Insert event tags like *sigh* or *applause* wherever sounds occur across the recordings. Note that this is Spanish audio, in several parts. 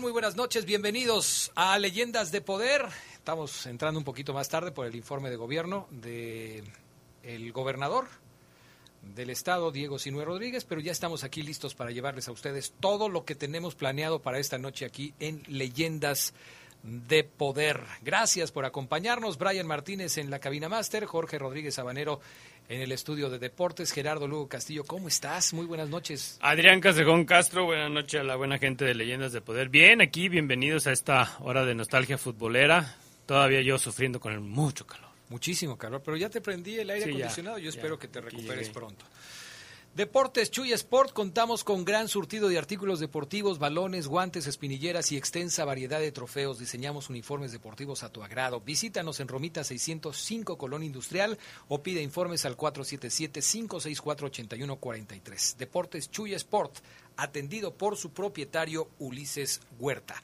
Muy buenas noches, bienvenidos a Leyendas de Poder. Estamos entrando un poquito más tarde por el informe de gobierno del el gobernador del estado, Diego Sinue Rodríguez, pero ya estamos aquí listos para llevarles a ustedes todo lo que tenemos planeado para esta noche aquí en Leyendas de Poder. Gracias por acompañarnos, Brian Martínez en la cabina máster, Jorge Rodríguez Sabanero en el estudio de deportes. Gerardo Lugo Castillo, ¿cómo estás? Muy buenas noches. Adrián Casejón Castro, buenas noches a la buena gente de Leyendas de Poder. Bien, aquí, bienvenidos a esta hora de nostalgia futbolera. Todavía yo sufriendo con el mucho calor. Muchísimo calor, pero ya te prendí el aire acondicionado. yo espero que te recuperes pronto. Deportes Chuy Sport contamos con gran surtido de artículos deportivos, balones, guantes, espinilleras y extensa variedad de trofeos. Diseñamos uniformes deportivos a tu agrado. Visítanos en Romita 605 Colón Industrial o pide informes al 477-564-8143. Deportes Chuy Sport, atendido por su propietario Ulises Huerta.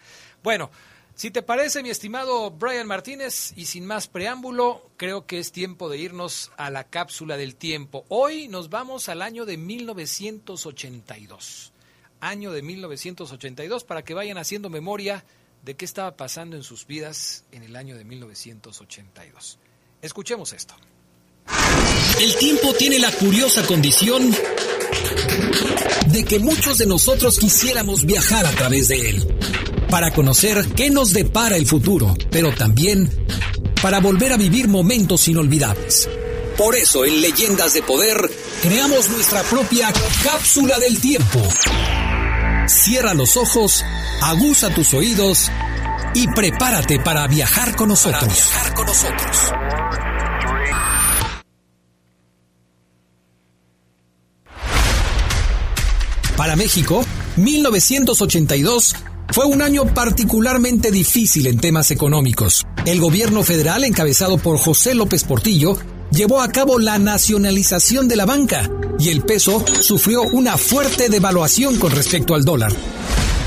Bueno, si te parece, mi estimado Brian Martínez, y sin más preámbulo, creo que es tiempo de irnos a la cápsula del tiempo. Hoy nos vamos al año de 1982. Año de 1982 para que vayan haciendo memoria de qué estaba pasando en sus vidas en el año de 1982. Escuchemos esto. El tiempo tiene la curiosa condición de que muchos de nosotros quisiéramos viajar a través de él para conocer qué nos depara el futuro, pero también para volver a vivir momentos inolvidables. Por eso en Leyendas de Poder creamos nuestra propia cápsula del tiempo. Cierra los ojos, aguza tus oídos y prepárate para viajar con nosotros. Para viajar con nosotros. Para México, 1982 fue un año particularmente difícil en temas económicos. El gobierno federal, encabezado por José López Portillo, llevó a cabo la nacionalización de la banca y el peso sufrió una fuerte devaluación con respecto al dólar.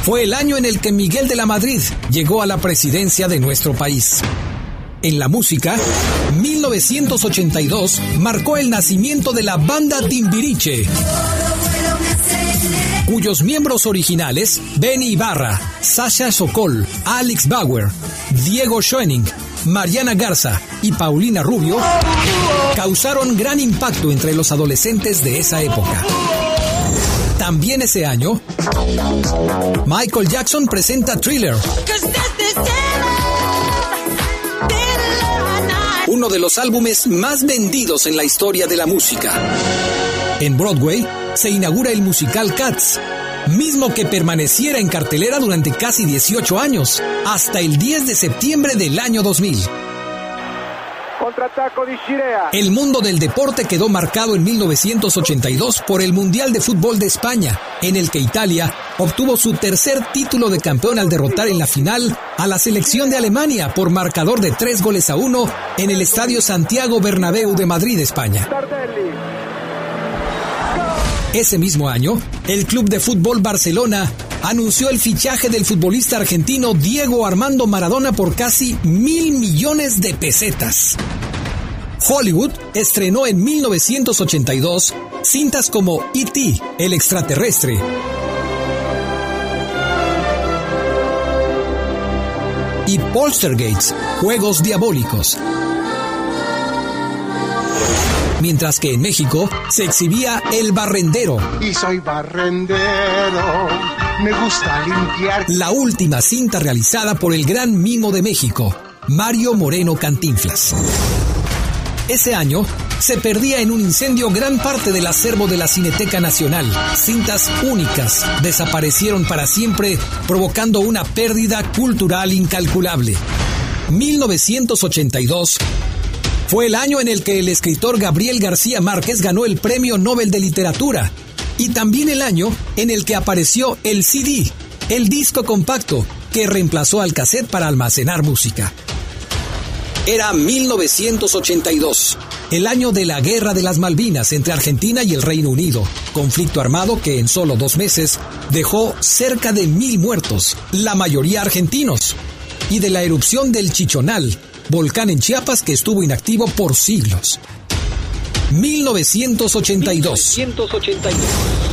Fue el año en el que Miguel de la Madrid llegó a la presidencia de nuestro país. En la música, 1982 marcó el nacimiento de la banda Timbiriche cuyos miembros originales, Benny Ibarra, Sasha Sokol, Alex Bauer, Diego Schoening, Mariana Garza y Paulina Rubio, causaron gran impacto entre los adolescentes de esa época. También ese año, Michael Jackson presenta Thriller, uno de los álbumes más vendidos en la historia de la música. En Broadway, se inaugura el musical Cats, mismo que permaneciera en cartelera durante casi 18 años, hasta el 10 de septiembre del año 2000. El mundo del deporte quedó marcado en 1982 por el Mundial de Fútbol de España, en el que Italia obtuvo su tercer título de campeón al derrotar en la final a la selección de Alemania por marcador de tres goles a uno en el Estadio Santiago Bernabéu de Madrid, España. Ese mismo año, el Club de Fútbol Barcelona anunció el fichaje del futbolista argentino Diego Armando Maradona por casi mil millones de pesetas. Hollywood estrenó en 1982 cintas como E.T., el extraterrestre, y Poltergeist, Juegos Diabólicos. Mientras que en México se exhibía El Barrendero. Y soy barrendero, me gusta limpiar. La última cinta realizada por el gran mimo de México, Mario Moreno Cantinflas. Ese año se perdía en un incendio gran parte del acervo de la Cineteca Nacional. Cintas únicas desaparecieron para siempre, provocando una pérdida cultural incalculable. 1982 fue el año en el que el escritor Gabriel García Márquez ganó el Premio Nobel de Literatura y también el año en el que apareció el CD, el disco compacto que reemplazó al cassette para almacenar música. Era 1982, el año de la Guerra de las Malvinas entre Argentina y el Reino Unido, conflicto armado que en solo dos meses dejó cerca de mil muertos, la mayoría argentinos, y de la erupción del Chichonal, volcán en Chiapas que estuvo inactivo por siglos. 1982. 1982.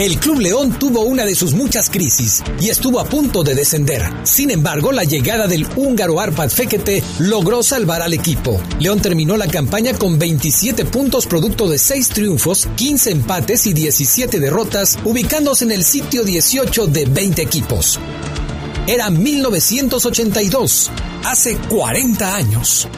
El Club León tuvo una de sus muchas crisis y estuvo a punto de descender. Sin embargo, la llegada del húngaro Arpad Fekete logró salvar al equipo. León terminó la campaña con 27 puntos producto de 6 triunfos, 15 empates y 17 derrotas, ubicándose en el sitio 18 de 20 equipos. Era 1982, hace 40 años.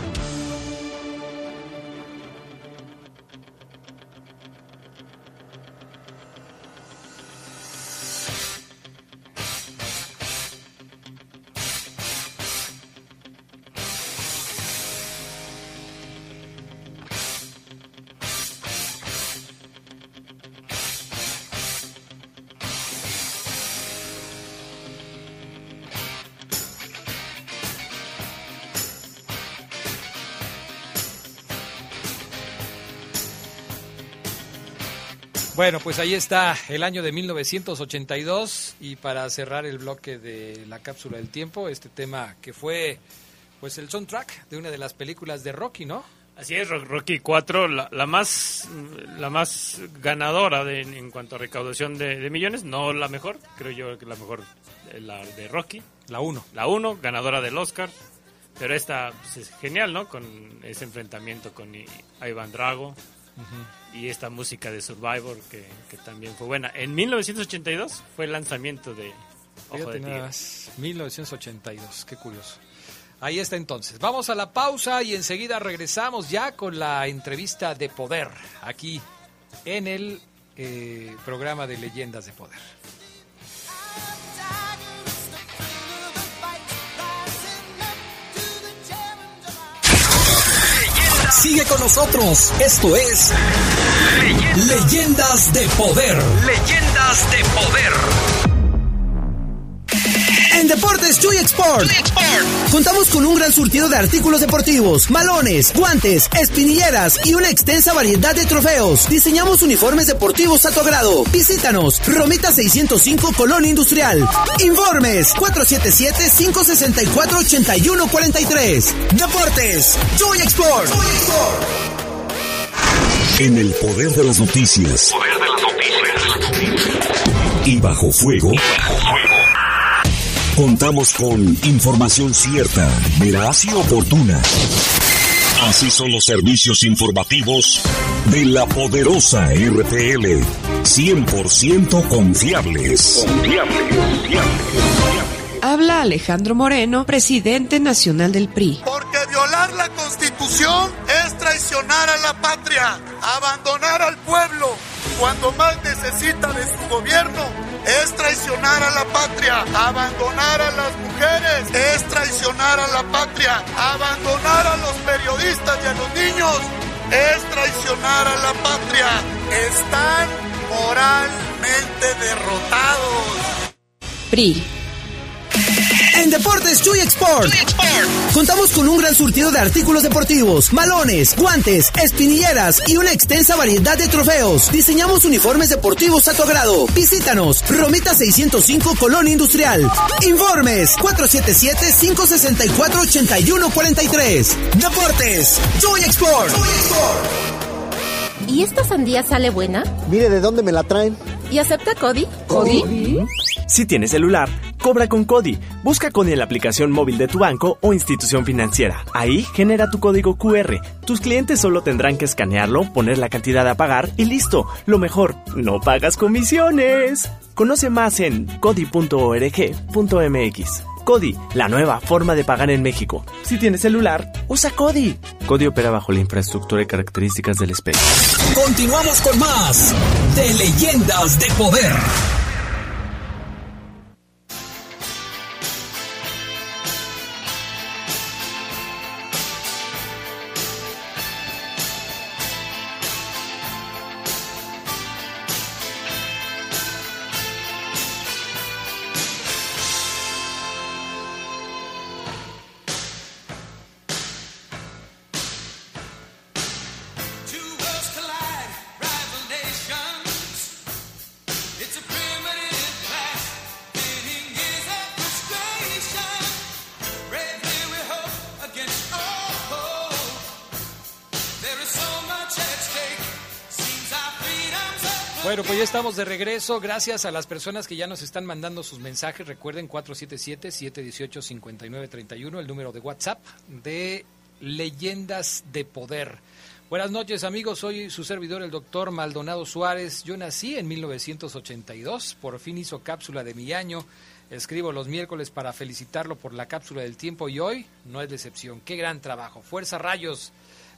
Bueno, pues ahí está el año de 1982 y para cerrar el bloque de la cápsula del tiempo, este tema que fue pues el soundtrack de una de las películas de Rocky, ¿no? Así es, Rocky 4, la, más la más ganadora de, en cuanto a recaudación de, millones, no la mejor, creo yo que la mejor la de Rocky. La 1. La 1, ganadora del Oscar, pero esta pues, es genial, ¿no? Con ese enfrentamiento con Ivan Drago y esta música de Survivor que, también fue buena. En 1982 fue el lanzamiento de Ojo de 1982, qué curioso. Ahí está entonces. Vamos a la pausa y enseguida regresamos ya con la entrevista de poder aquí en el eh, programa de Leyendas de Poder. Sigue con nosotros. Esto es Leyendas, de Poder. Leyendas de Poder. En Deportes Chuy Export. Contamos con un gran surtido de artículos deportivos, malones, guantes, espinilleras y una extensa variedad de trofeos. Diseñamos uniformes deportivos a tu agrado. Visítanos, Romita 605 Colón Industrial. Informes 477-564-8143. Deportes Chuy Export. En el poder de las noticias. Poder de las noticias. Y bajo fuego. Y bajo fuego Contamos con información cierta, veraz y oportuna. Así son los servicios informativos de la poderosa RTL. 100% confiables. Confiables, Habla Alejandro Moreno, presidente nacional del PRI. Porque violar la constitución es traicionar a la patria, abandonar al pueblo cuando más necesita de su gobierno es traicionar a la patria, abandonar a las mujeres, es traicionar a la patria, abandonar a los periodistas y a los niños, es traicionar a la patria. Están moralmente derrotados. PRI en Deportes Chuy Export. Contamos con un gran surtido de artículos deportivos, malones, guantes, espinilleras y una extensa variedad de trofeos. Diseñamos uniformes deportivos a tu agrado. Visítanos, Romita 605 Colón Industrial. Informes 477-564-8143. Deportes Chuy Export. ¿Y esta sandía sale buena? Mire de dónde me la traen. ¿Y acepta Cody? ¿Cody? Si tienes celular, Cobra con Cody. Busca Cody en la aplicación móvil de tu banco o institución financiera. Ahí genera tu código QR. Tus clientes solo tendrán que escanearlo, poner la cantidad a pagar y listo. Lo mejor, no pagas comisiones. Conoce más en cody.org.mx. Cody, la nueva forma de pagar en México. Si tienes celular, usa Cody. Cody opera bajo la infraestructura y características del SPEC. Continuamos con más de Leyendas de Poder. Bueno, pues ya estamos de regreso. Gracias a las personas que ya nos están mandando sus mensajes. Recuerden 477-718-5931, el número de WhatsApp de Leyendas de Poder. Buenas noches amigos, soy su servidor el doctor Maldonado Suárez. Yo nací en 1982, por fin hizo cápsula de mi año. Escribo los miércoles para felicitarlo por la cápsula del tiempo y hoy no es decepción. Qué gran trabajo. Fuerza Rayos.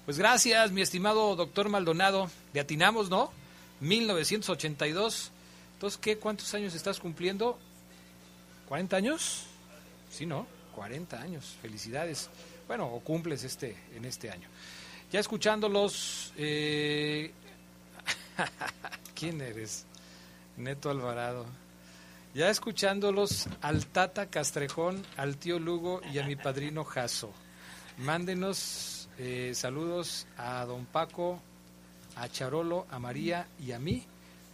Pues gracias, mi estimado doctor Maldonado. Le atinamos, ¿no? 1982. Entonces, ¿qué? ¿Cuántos años estás cumpliendo? ¿40 años? Sí, ¿no? 40 años. Felicidades. Bueno, o cumples este en este año. Ya escuchándolos, eh... *laughs* ¿quién eres? Neto Alvarado. Ya escuchándolos al Tata Castrejón, al tío Lugo y a mi padrino Jaso. Mándenos eh, saludos a don Paco, a Charolo, a María y a mí,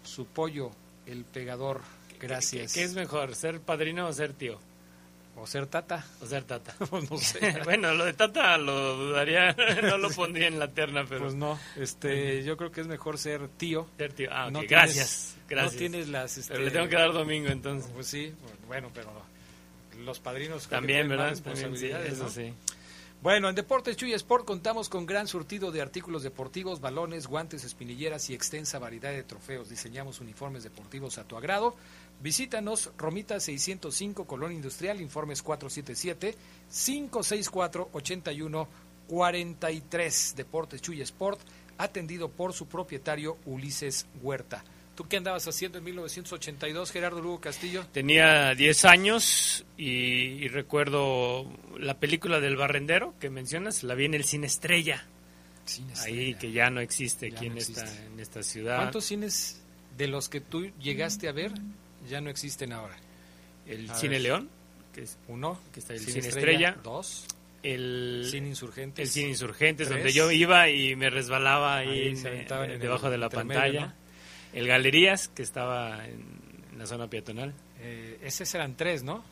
su pollo, el pegador. Gracias. ¿Qué, qué es mejor, ser padrino o ser tío? O ser tata. O ser tata. *laughs* no sé. *laughs* bueno, lo de tata lo dudaría, *laughs* no lo pondría en la terna, pero... Pues no, este, yo creo que es mejor ser tío. Ser tío, ah, No tienes- gracias, gracias. No tienes las... Este, Pero le tengo que dar domingo entonces. Pues sí, bueno, pero los padrinos... También, ¿verdad? También, sí, eso ¿no? sí. Bueno, en Deportes Chuy Sport contamos con gran surtido de artículos deportivos, balones, guantes, espinilleras y extensa variedad de trofeos. Diseñamos uniformes deportivos a tu agrado. Visítanos, Romita 605, Colón Industrial, informes 477-564-8143. Deportes Chuy Sport, atendido por su propietario Ulises Huerta. ¿Tú qué andabas haciendo en 1982, Gerardo Lugo Castillo? Tenía 10 años y, y recuerdo la película del barrendero que mencionas, la vi en el Cine Estrella. Cine Ahí que ya no existe Ya aquí no en, esta, en esta ciudad. ¿Cuántos cines de los que tú llegaste a ver ya no existen ahora? El A Cine ver. León, que es Uno, que está el Cine Cine Estrella, Estrella. dos, el Cine Insurgentes, el Cine Insurgentes, tres. donde yo iba y me resbalaba ahí, eh, debajo de la pantalla. ¿no? El Galerías, que estaba en, en la zona peatonal. Eh, esos eran tres, ¿no?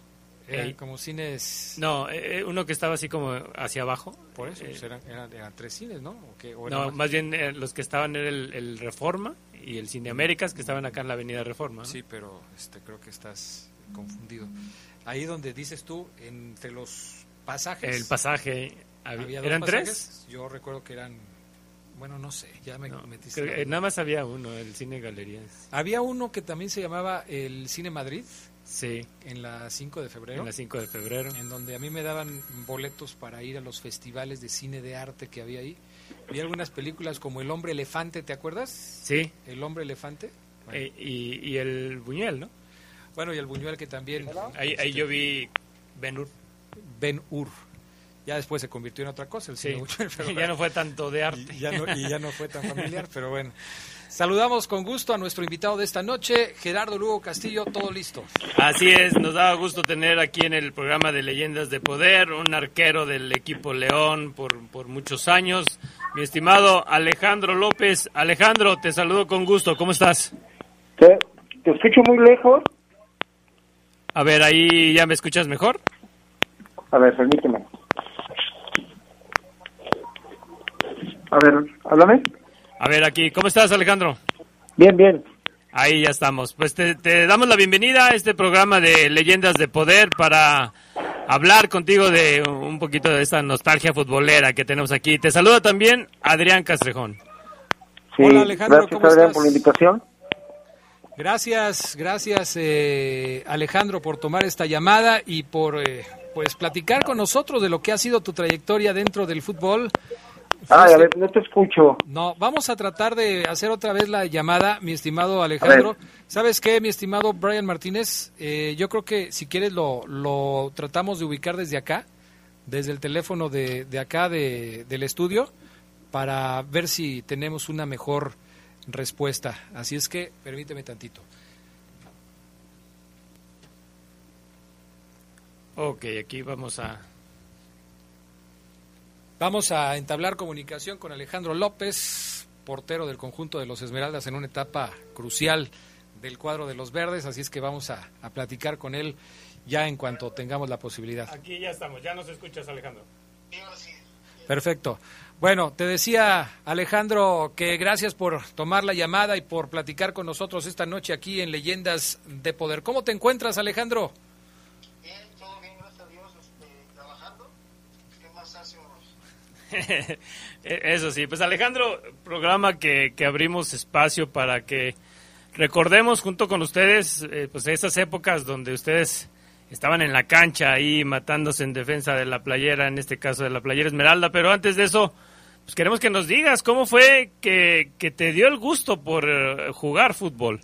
Eran Ey. como cines... No, eh, uno que estaba así como hacia abajo. Por eso, Eh, pues eran, eran, eran tres cines, ¿no? ¿O qué? ¿O no, más? más bien eh, los que estaban era el, el Reforma y el Cine Américas, que estaban acá en la Avenida Reforma. ¿no? Sí, pero este, creo que estás confundido. Ahí donde dices tú, entre los pasajes... El pasaje. había- ¿había dos ¿Eran pasajes? tres? Yo recuerdo que eran... Bueno, no sé, ya me No, metiste... creo eh, nada más había uno, el Cine Galerías. Había uno que también se llamaba el Cine Madrid, Sí, en la 5 de febrero. en la 5 de febrero. en donde a mí me daban boletos para ir a los festivales de cine de arte que había ahí. Vi algunas películas como El hombre elefante, ¿te acuerdas? Sí, El hombre elefante. Bueno, eh, y, y el Buñuel, ¿no? bueno, y el Buñuel que también. Ahí, ahí yo vi Ben Hur. Ben Hur. Ya después se convirtió en otra cosa, el Sí, cine Buñuel, *laughs* pero ya no fue tanto de arte. y ya no, y ya no fue tan familiar, *laughs* pero bueno. Saludamos con gusto a nuestro invitado de esta noche, Gerardo Lugo Castillo, todo listo. Así es, nos da gusto tener aquí en el programa de Leyendas de Poder un arquero del equipo León por, por muchos años, mi estimado Alejandro López. Alejandro, te saludo con gusto, ¿cómo estás? Te, te escucho muy lejos. A ver, ahí ya me escuchas mejor. A ver, permíteme. A ver, háblame. A ver, aquí, ¿cómo estás Alejandro? Bien, bien. Ahí ya estamos. Pues te, te, damos la bienvenida a este programa de Leyendas de Poder para hablar contigo de un poquito de esta nostalgia futbolera que tenemos aquí. Te saluda también Adrián Castrejón. Sí, Hola, Alejandro, gracias ¿cómo Adrián estás? por la invitación. Gracias, gracias eh, Alejandro por tomar esta llamada y por eh, pues platicar con nosotros de lo que ha sido tu trayectoria dentro del fútbol. Ay, a ver, no te escucho. No, vamos a tratar de hacer otra vez la llamada, mi estimado Alejandro. ¿Sabes qué, mi estimado Brian Martínez? Eh, yo creo que si quieres lo, lo tratamos de ubicar desde acá, desde el teléfono de, de acá de, del estudio, para ver si tenemos una mejor respuesta. Así es que permíteme tantito. Ok, aquí vamos a... Vamos a entablar comunicación con Alejandro López, portero del conjunto de los Esmeraldas en una etapa crucial del cuadro de los verdes, así es que vamos a, a platicar con él ya en cuanto tengamos la posibilidad. Aquí ya estamos, ya nos escuchas Alejandro. Perfecto. Bueno, te decía Alejandro que gracias por tomar la llamada y por platicar con nosotros esta noche aquí en Leyendas de Poder. ¿Cómo te encuentras, Alejandro? *laughs* Eso sí, pues Alejandro, programa que, que abrimos espacio para que recordemos junto con ustedes eh, pues esas épocas donde ustedes estaban en la cancha ahí matándose en defensa de la playera, en este caso de la playera Esmeralda, pero antes de eso, pues queremos que nos digas cómo fue que, que te dio el gusto por eh, jugar fútbol.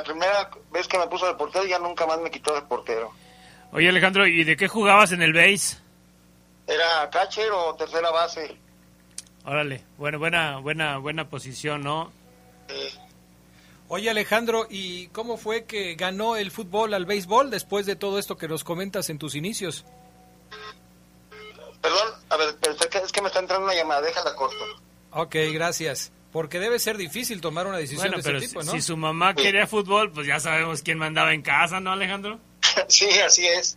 La primera vez que me puso de portero ya nunca más me quitó de portero. Oye Alejandro, ¿y de qué jugabas en el base? Era catcher o tercera base. Órale, bueno, buena, buena, buena posición, ¿no? Oye Alejandro, ¿y cómo fue que ganó el fútbol al béisbol después de todo esto que nos comentas en tus inicios? Perdón, a ver, es que me está entrando una llamada, déjala corto. Ok, gracias. Porque debe ser difícil tomar una decisión Bueno, de pero ese tipo, si, ¿no? si su mamá quería fútbol, pues ya sabemos quién mandaba en casa, ¿no, Alejandro? *laughs* sí, así es.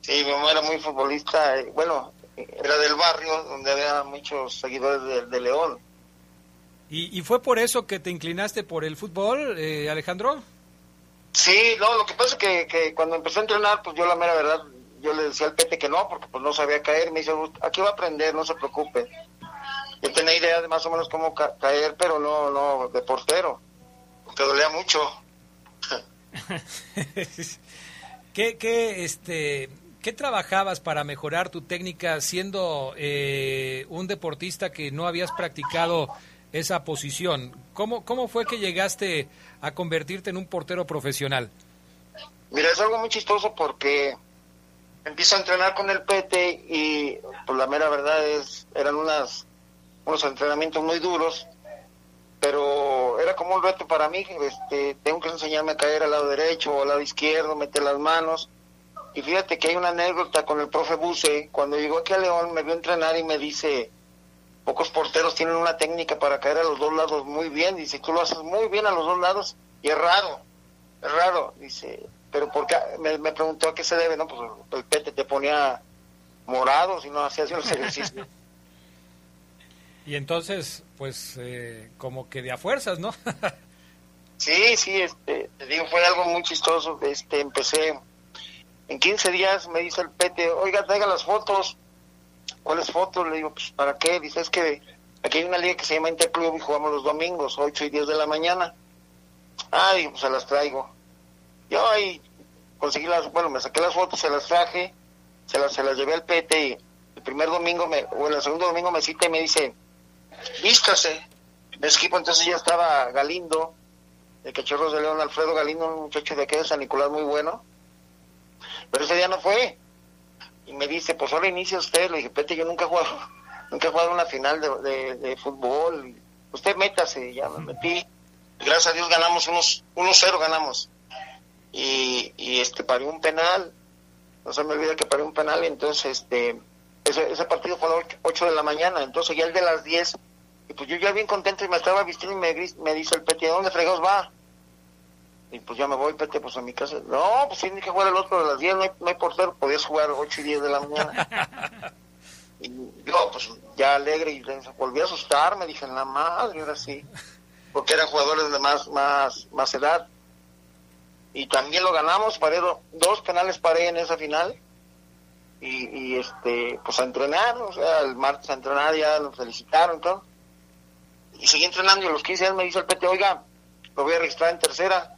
Sí, mi mamá era muy futbolista. eh, Bueno, era del barrio donde había muchos seguidores de, de León. ¿Y, y fue por eso que te inclinaste por el fútbol, eh, Alejandro? Sí, no, lo que pasa es que, que cuando empecé a entrenar, pues yo la mera verdad, yo le decía al Pete que no, porque pues no sabía caer. Me dice, aquí va a aprender, no se preocupe. Yo tenía idea de más o menos cómo ca- caer, pero no, no, de portero. Porque dolía mucho. *laughs* ¿Qué, qué, este, ¿Qué trabajabas para mejorar tu técnica siendo eh, un deportista que no habías practicado esa posición? ¿Cómo, ¿Cómo fue que llegaste a convertirte en un portero profesional? Mira, es algo muy chistoso porque empiezo a entrenar con el Pete y pues la mera verdad es, eran unas, unos entrenamientos muy duros, pero era como un reto para mí, este, tengo que enseñarme a caer al lado derecho o al lado izquierdo, meter las manos. Y fíjate que hay una anécdota con el profe Buse, cuando llegó aquí a León me vio entrenar y me dice, pocos porteros tienen una técnica para caer a los dos lados muy bien, dice, tú lo haces muy bien a los dos lados y es raro, es raro, dice, pero porque me, me preguntó a qué se debe, no, pues el pete te ponía morado si no hacías los ejercicios. *laughs* Y entonces, pues, eh, como que de a fuerzas, ¿no? *laughs* Sí, sí, este, te digo, fue algo muy chistoso. Este, empecé, en 15 días me dice el Pete, oiga, traiga las fotos. ¿Cuáles fotos? Le digo, pues, ¿para qué? Dice, es que aquí hay una liga que se llama Interclub y jugamos los domingos, 8 y 10 de la mañana. Ah, pues se las traigo. Yo ahí conseguí las, bueno, me saqué las fotos, se las traje, se las, se las llevé al Pete y el primer domingo, me, o el segundo domingo me cita y me dice, vístase. El equipo entonces ya estaba Galindo, de Cachorros de León, Alfredo Galindo, un muchacho de aquí de San Nicolás muy bueno. Pero ese día no fue. Y me dice, pues ahora inicia usted. Le dije, Pete, yo nunca he jugado, *laughs* nunca he jugado una final de, de, fútbol. Usted métase, ya me metí. Gracias a Dios ganamos unos 1-0 ganamos. Y, y este paré un penal. No se me olvida que paré un penal entonces este ese, ese partido fue a las 8 de la mañana, entonces ya el de las 10 y pues yo ya bien contento y me estaba vistiendo y me, gris- me dice el Pete, ¿a dónde fregados va? Y pues ya me voy, Pete, pues a mi casa. No, pues tiene que jugar el otro de las 10, no hay, no hay portero, podías jugar 8 y 10 de la mañana. *laughs* y yo, pues ya alegre y volví a asustarme, dije, la madre, ahora sí. Porque eran jugadores de más, más, más edad. Y también lo ganamos, paré do- dos penales paré en esa final. Y, y este, pues a entrenar, o sea, el martes a entrenar, ya nos felicitaron y todo. Y seguí entrenando y a los 15 años me dice el Pete, oiga, lo voy a registrar en tercera.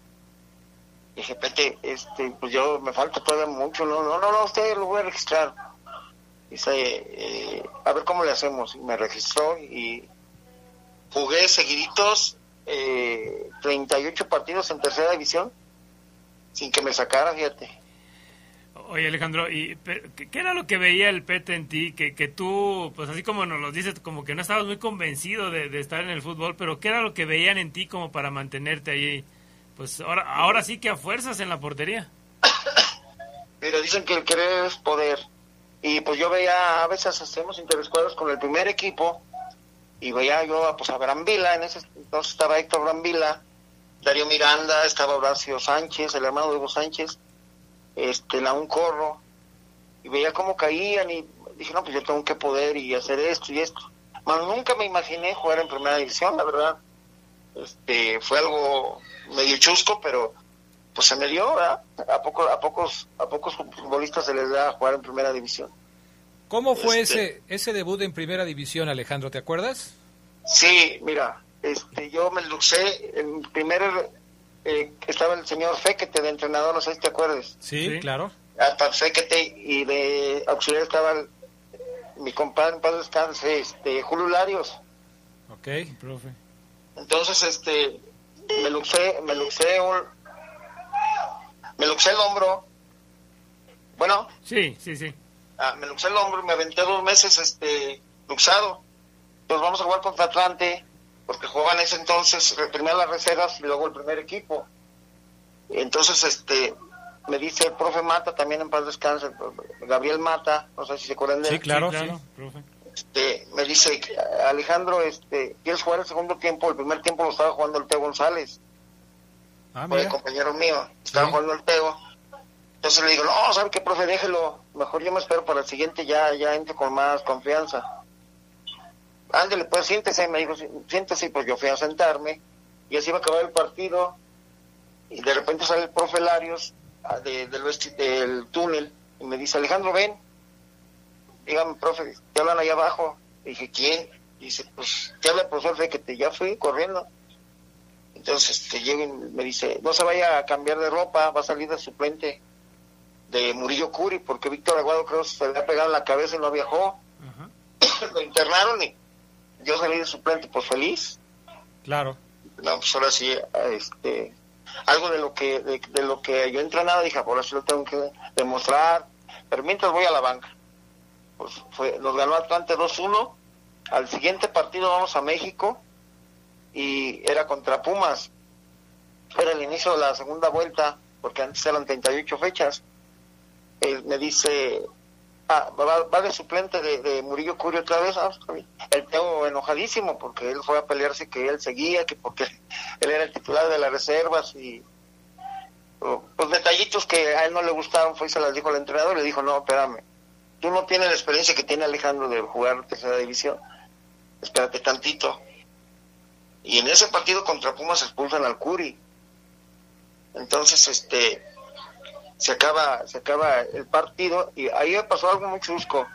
Y dije, Pete, este, pues yo me falta todavía mucho, no, no, no, no, usted lo voy a registrar. Dice, eh, a ver cómo le hacemos. Y me registró y jugué seguiditos eh, 38 partidos en tercera división sin que me sacara, fíjate. Oye, Alejandro, ¿y qué era lo que veía el Pete en ti? Que, que tú, pues así como nos lo dices, como que no estabas muy convencido de, estar en el fútbol, pero ¿qué era lo que veían en ti como para mantenerte ahí? Pues ahora, ahora sí que a fuerzas en la portería. *coughs* Pero dicen que el querer es poder. Y pues yo veía, a veces hacemos interescuadros con el primer equipo y veía yo pues, a Brambila, en ese entonces estaba Héctor Brambila, Darío Miranda, estaba Horacio Sánchez, el hermano de Hugo Sánchez, este, Laún Corro, y veía cómo caían y dije, no, pues yo tengo que poder y hacer esto y esto. Mas nunca me imaginé jugar en primera división, la verdad. Este, fue algo medio chusco, pero pues se me dio, ¿verdad? A, poco, a, pocos, a pocos futbolistas se les da jugar en primera división. ¿Cómo fue Este- ese, ese debut en primera división, Alejandro? ¿Te acuerdas? Sí, mira, este, yo me luxé, en primer eh, estaba el señor Fequete de entrenador, no sé si te acuerdas. Sí, claro. Hasta Fequete y de auxiliar estaba el- mi compadre, en paz descanse, este, Julio Larios. Ok. Profe. Entonces, este, me luxé, me luxé un, me luxé el hombro. Bueno, Sí, sí, sí. ah, me luxé el hombro y me aventé dos meses, este, luxado. Entonces vamos a jugar contra Atlante, porque jugaban ese entonces, primero las reservas y luego el primer equipo. Entonces, este, me dice el profe Mata, también en paz descanse, Gabriel Mata, no sé si se acuerdan de él. Sí, claro, profe. Este, me dice, Alejandro, este, ¿quieres jugar el segundo tiempo? El primer tiempo lo estaba jugando el Teo González, Ah, fue el compañero mío, estaba jugando el Teo. Entonces le digo, no, ¿sabe qué, profe? Déjelo, mejor yo me espero para el siguiente, ya, ya entre con más confianza. Ándale, pues siéntese, me dijo, "Sí, siéntese, pues yo fui a sentarme, y así iba a acabar el partido, y de repente sale el profe Larios ah, de- del, del túnel, y me dice, Alejandro, ven, dígame, profe, te hablan allá abajo. Le dije, ¿quién? Dice, pues, te habla el profesor que te ya fui corriendo. Entonces, este, llega y me dice, no se vaya a cambiar de ropa, va a salir de suplente de Murillo Curi, porque Víctor Aguado creo que se le había pegado en la cabeza y no viajó. *coughs* Lo internaron y yo salí de suplente, pues feliz. Claro. No, pues ahora sí, este, algo de lo que de, de lo que yo he entrenado, dije, ahora sí lo tengo que demostrar. Pero mientras voy a la banca. Pues fue, nos ganó Atlante 2-1. Al siguiente partido vamos a México y era contra Pumas. Era el inicio de la segunda vuelta, porque antes eran 38 fechas. Él me dice, ah, va, va de suplente de, Murillo Curio otra vez. Ah. El Teo enojadísimo porque él fue a pelearse que él seguía, que porque él era el titular de las reservas y pues detallitos que a él no le gustaron fue y se las dijo al entrenador le dijo, no, espérame, tú no tienes la experiencia que tiene Alejandro de jugar tercera división, espérate tantito. Y en ese partido contra Pumas expulsan al Curi. Entonces, este, se acaba, se acaba el partido y ahí pasó algo muy chusco.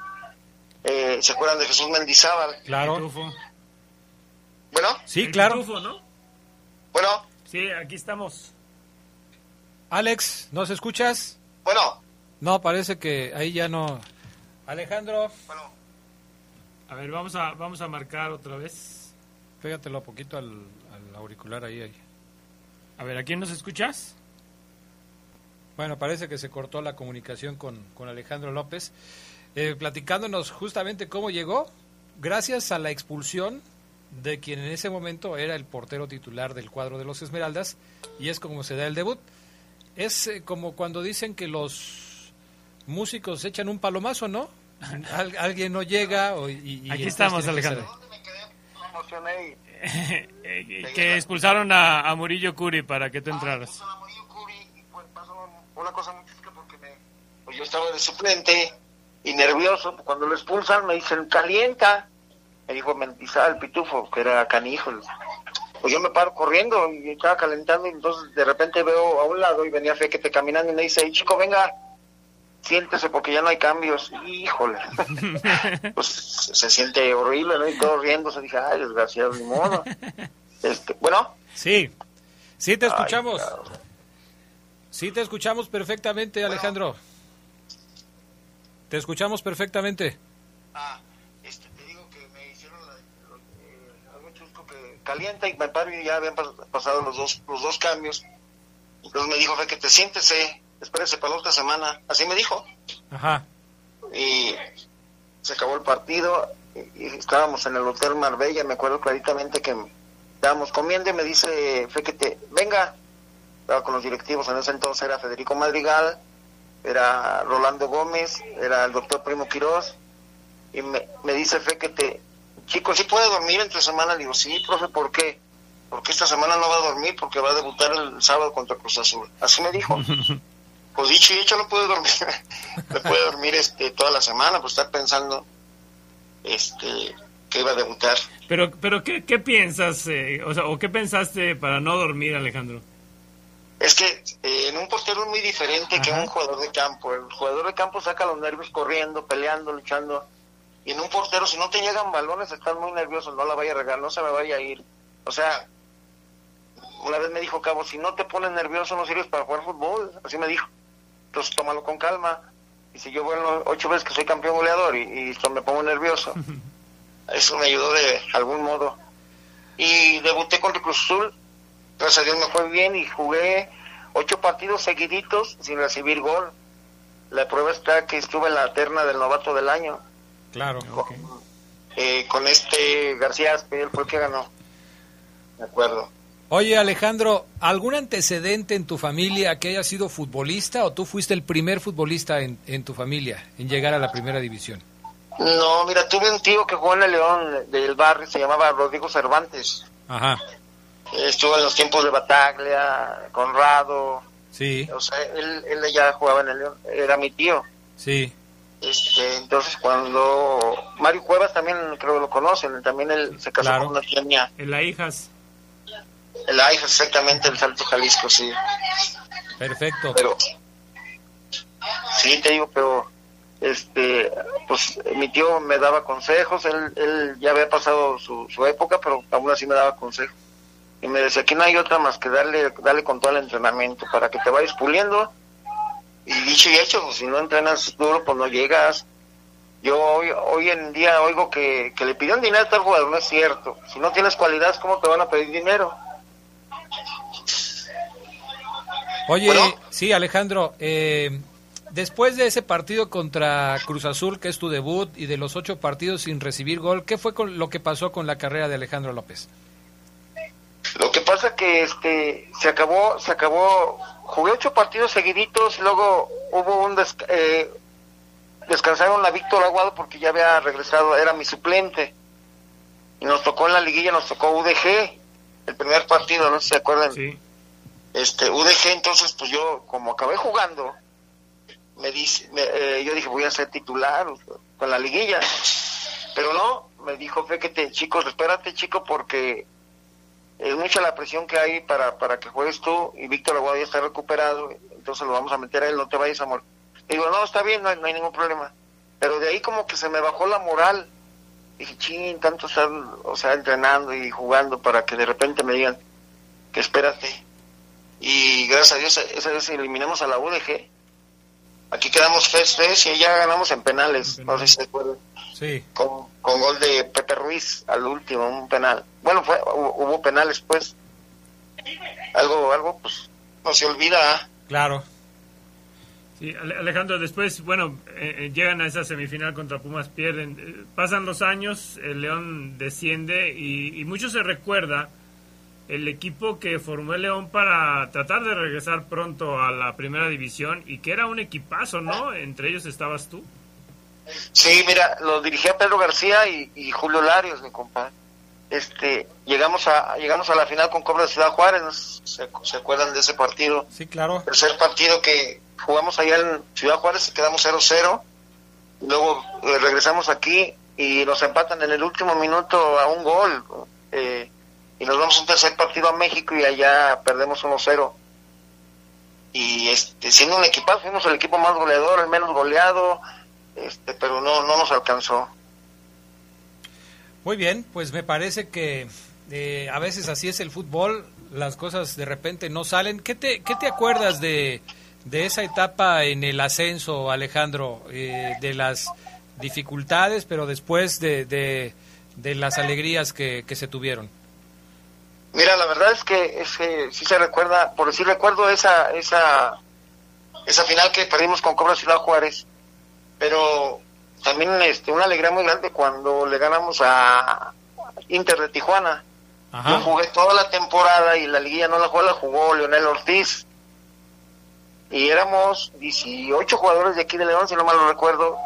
Eh, ¿Se acuerdan de Jesús Mendizábal? Claro. Bueno, Sí, El claro. Bueno, Sí, aquí estamos. Alex, ¿nos escuchas? bueno, No, parece que ahí ya no. Alejandro, A ver, vamos a, vamos a marcar otra vez. pégatelo un poquito al, al auricular ahí, ahí. A ver, ¿a quién nos escuchas? Bueno, parece que se cortó la comunicación con, con Alejandro López, eh, platicándonos justamente cómo llegó, gracias a la expulsión de quien en ese momento era el portero titular del cuadro de los Esmeraldas, y es como se da el debut. Es eh, como cuando dicen que los músicos echan un palomazo, ¿no? *laughs* Al- alguien no llega o, y, y Aquí estamos, que Alejandro. Y *laughs* Eh, que expulsaron a, a Murillo Curi para que tú entraras. Una cosa muy chica porque me, pues yo estaba de suplente y nervioso. Cuando lo expulsan me dicen, calienta. Me dijo Mentizal, el pitufo, que era canijo. Pues yo me paro corriendo y estaba calentando y entonces de repente veo a un lado y venía Fequete caminando y me dice, "Ey, chico, venga, siéntese porque ya no hay cambios. Híjole. *laughs* pues se siente horrible, ¿no? Y todos riéndose. Dije, ay, desgraciado, ni modo. *laughs* Este, bueno. Sí, sí te Ay, escuchamos. Sí te escuchamos perfectamente, Alejandro. Te escuchamos perfectamente. Ah, este, te digo que me hicieron la- eh, algo chusco que calienta y me paro y ya habían pas- pasado los dos, los dos cambios. Entonces me dijo, fe que te siéntese, espérese para la otra semana. Así me dijo. Ajá. Y se acabó el partido y, y estábamos en el Hotel Marbella. Me acuerdo claritamente que estábamos comiendo y me dice, fe que te, venga. Estaba con los directivos, en ese entonces era Federico Madrigal, era Rolando Gómez, era el doctor Primo Quirós y me, me dice Fe que te, chico, ¿sí puede dormir entre semana? Le digo, sí, profe, ¿por qué? Porque esta semana no va a dormir porque va a debutar el sábado contra Cruz Azul. Así me dijo. *laughs* Pues dicho y hecho, no puede dormir. *laughs* no puede dormir este, toda la semana, pues estar pensando este, que iba a debutar. Pero, pero ¿qué, qué piensas, eh, o sea, o qué pensaste para no dormir, Alejandro? Es que eh, en un portero es muy diferente que un jugador de campo. El jugador de campo saca los nervios corriendo, peleando, luchando. Y en un portero, si no te llegan balones, estás muy nervioso, no la vaya a regar, no se me vaya a ir. O sea, una vez me dijo Cabo, si no te pones nervioso no sirves para jugar fútbol. Así me dijo. Entonces tómalo con calma. Y si yo bueno ocho veces que soy campeón goleador y, y esto me pongo nervioso, *laughs* eso me ayudó de algún modo. Y debuté contra Cruz Azul, gracias a Dios me fue bien y jugué ocho partidos seguiditos sin recibir gol. La prueba está que estuve en la terna del novato del año Claro. eh, con este García Aspe, él fue el que ganó. De acuerdo. Oye, Alejandro, ¿algún antecedente en tu familia que haya sido futbolista o tú fuiste el primer futbolista en, en tu familia en llegar a la primera división? No, mira, tuve un tío que jugó en el León del barrio, se llamaba Rodrigo Cervantes. Ajá. Estuvo en los tiempos de Bataglia, Conrado. Sí, O sea, él, él ya jugaba en el León, era mi tío. sí. Este, entonces cuando Mario Cuevas también creo que lo conocen, también él se casó Claro. con una tía mía. En la hijas. El AIFA, exactamente, el Salto Jalisco, sí. Perfecto. Pero, sí, te digo, pero, este, pues mi tío me daba consejos, él, él ya había pasado su, su época, pero aún así me daba consejos. Y me decía, aquí no hay otra más que darle, darle con todo el entrenamiento para que te vayas puliendo. Y dicho y hecho, pues, si no entrenas duro, pues no llegas. Yo hoy, hoy en día oigo que, que le pidieron dinero a tal jugador, no es cierto. Si no tienes cualidades, ¿cómo te van a pedir dinero? Oye, sí, Alejandro, eh, después de ese partido contra Cruz Azul, que es tu debut, y de los ocho partidos sin recibir gol, ¿qué fue con lo que pasó con la carrera de Alejandro López? Lo que pasa que este se acabó, se acabó, jugué ocho partidos seguiditos y luego hubo un des- eh, descansaron a Víctor Aguado porque ya había regresado, era mi suplente. Y nos tocó en la liguilla, nos tocó UDG, el primer partido, no sé si se acuerdan. Este, UDG, entonces pues yo, como acabé jugando, me dice, me- eh, yo dije voy a ser titular con la liguilla. Pero no, me dijo, fíjate, chicos, espérate, chico, porque es mucha la presión que hay para, para que juegues tú y Víctor Aguado ya está recuperado, entonces lo vamos a meter a él, no te vayas, amor. Digo, no, está bien, no hay, no hay ningún problema. Pero de ahí como que se me bajó la moral. Dije, ching, tanto estar, o sea, entrenando y jugando para que de repente me digan que espérate. Y gracias a Dios, esa vez eliminamos a la UDG. Aquí quedamos 3-3 y ya ganamos en penales, no sé si se acuerdan Sí. con, con gol de Pepe Ruiz al último, un penal. Bueno, fue, hubo, hubo penales pues. algo, algo, pues, no se olvida. Claro. Sí, Ale- Alejandro, después, bueno, eh, eh, llegan a esa semifinal contra Pumas, pierden. Eh, pasan los años, el León desciende y, y mucho se recuerda el equipo que formó el León para tratar de regresar pronto a la primera división y que era un equipazo, ¿no? Entre ellos estabas tú. Sí, mira, lo dirigía Pedro García y, y Julio Larios, mi compadre. Este, llegamos a llegamos a la final con Cobra de Ciudad Juárez, ¿no? ¿se, se acuerdan de ese partido? Sí, claro. Tercer partido que jugamos allá en Ciudad Juárez y quedamos 0-0. Luego eh, regresamos aquí y nos empatan en el último minuto a un gol. eh, y nos vamos a un tercer partido a México y allá perdemos 1-0. Y este, siendo un equipazo, fuimos el equipo más goleador, el menos goleado, este, pero no, no nos alcanzó. Muy bien, pues me parece que eh, a veces así es el fútbol, las cosas de repente no salen. ¿Qué te, qué te acuerdas de, de esa etapa en el ascenso, Alejandro? Eh, de las dificultades, pero después de, de, de las alegrías que, que se tuvieron. Mira, la verdad es que, es que sí se recuerda, por decir recuerdo esa esa esa final que perdimos con Cobra Ciudad Juárez, pero también este una alegría muy grande cuando le ganamos a Inter de Tijuana. Yo jugué toda la temporada y la liguilla no la jugó, la jugó Leonel Ortiz. Y éramos 18 jugadores de aquí de León, si no mal lo recuerdo.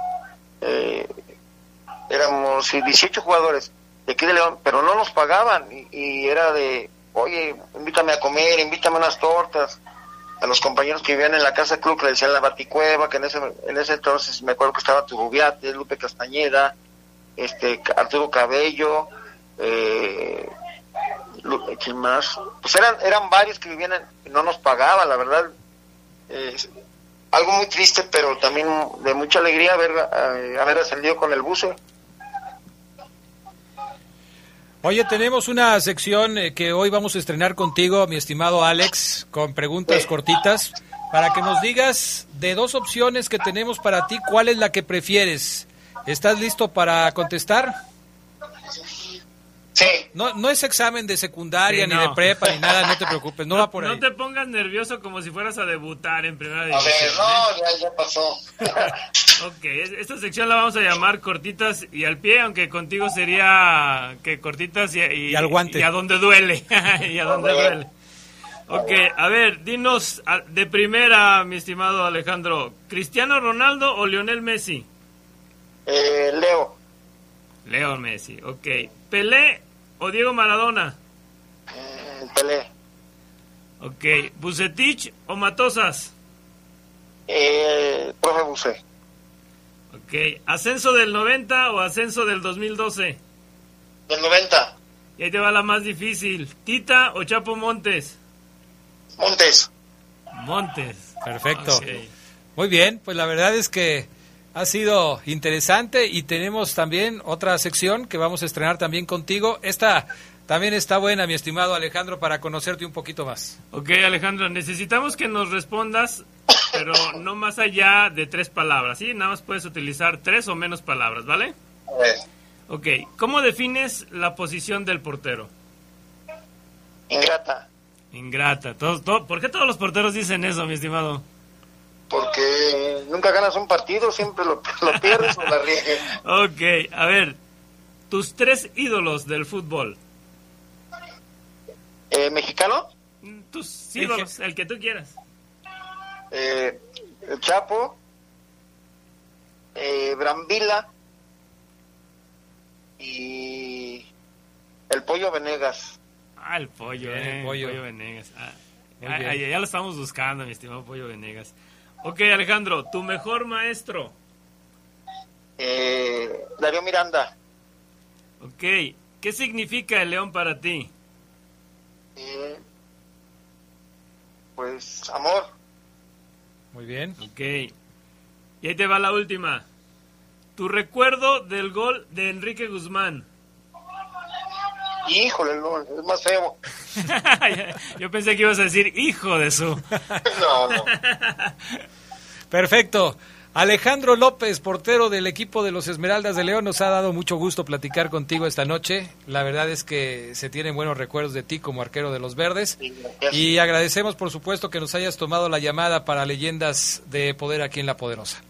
Eh, éramos sí, 18 jugadores de aquí de León, pero no nos pagaban y, y era de, oye, invítame a comer, invítame unas tortas. A los compañeros que vivían en la casa club que le decían la baticueva, que en ese, en ese entonces me acuerdo que estaba Turubiate, Lupe Castañeda, este, Arturo Cabello, eh, ¿quién más? Pues eran, eran varios que vivían en- no nos pagaban, la verdad. Eh, algo muy triste, pero también de mucha alegría haber, eh, haber ascendido con el buce. Oye, tenemos una sección eh, que hoy vamos a estrenar contigo, mi estimado Alex, con preguntas cortitas, para que nos digas de dos opciones que tenemos para ti, ¿cuál es la que prefieres? ¿Estás listo para contestar? Sí. No, no es examen de secundaria, Sí, ni no. de prepa, ni nada, no te preocupes, no va por ahí. No te pongas nervioso como si fueras a debutar en primera A división. ver, ¿eh? no, ya, ya pasó. *laughs* Ok, es- esta sección la vamos a llamar cortitas y al pie, aunque contigo sería que cortitas y, y, Y al guante. y a donde duele. *laughs* y a donde duele. Ok, a ver, dinos a- de primera, mi estimado Alejandro, ¿Cristiano Ronaldo o Lionel Messi? Eh, Leo, Leo Messi, ok. ¿Pelé o Diego Maradona? eh, Pelé, Ok, ¿Bucetich o Matosas? eh, profe Buce, Ok, ¿ascenso del 90 o ascenso del 2012? del 90, Y ahí te va la más difícil, ¿Tita o Chapo Montes? Montes. Montes. Perfecto. Muy bien, pues la verdad es que ha sido interesante y tenemos también otra sección que vamos a estrenar también contigo. Esta también está buena, mi estimado Alejandro, para conocerte un poquito más. Ok, Alejandro, necesitamos que nos respondas, pero no más allá de tres palabras, ¿sí? Nada más puedes utilizar tres o menos palabras, ¿vale? A ver, Ok, ¿cómo defines la posición del portero? ingrata, Ingrata. ¿Por qué todos los porteros dicen eso, mi estimado? Porque nunca ganas un partido, siempre lo, lo pierdes o la riegues. *laughs* Ok, a ver, tus tres ídolos del fútbol. Eh, ¿Mexicano? Tus ídolos, el que tú quieras. Eh, el Chapo, eh, Brambila y el Pollo Venegas. Ah, el pollo, eh, el pollo. Venegas. Ah, ah, bien. ah, ya lo estamos buscando, mi estimado pollo Venegas. Ok, Alejandro, tu mejor maestro. Eh, Darío Miranda, Ok, ¿qué significa el león para ti? eh, pues amor, Muy bien. Ok, y ahí te va la última. Tu recuerdo del gol de Enrique Guzmán. Híjole, no, es más feo. *laughs* Yo pensé que ibas a decir hijo de su. *laughs* No, no. *laughs* Perfecto. Alejandro López, portero del equipo de los Esmeraldas de León, nos ha dado mucho gusto platicar contigo esta noche. La verdad es que se tienen buenos recuerdos de ti como arquero de los Verdes. Y agradecemos, por supuesto, que nos hayas tomado la llamada para Leyendas de Poder aquí en La Poderosa.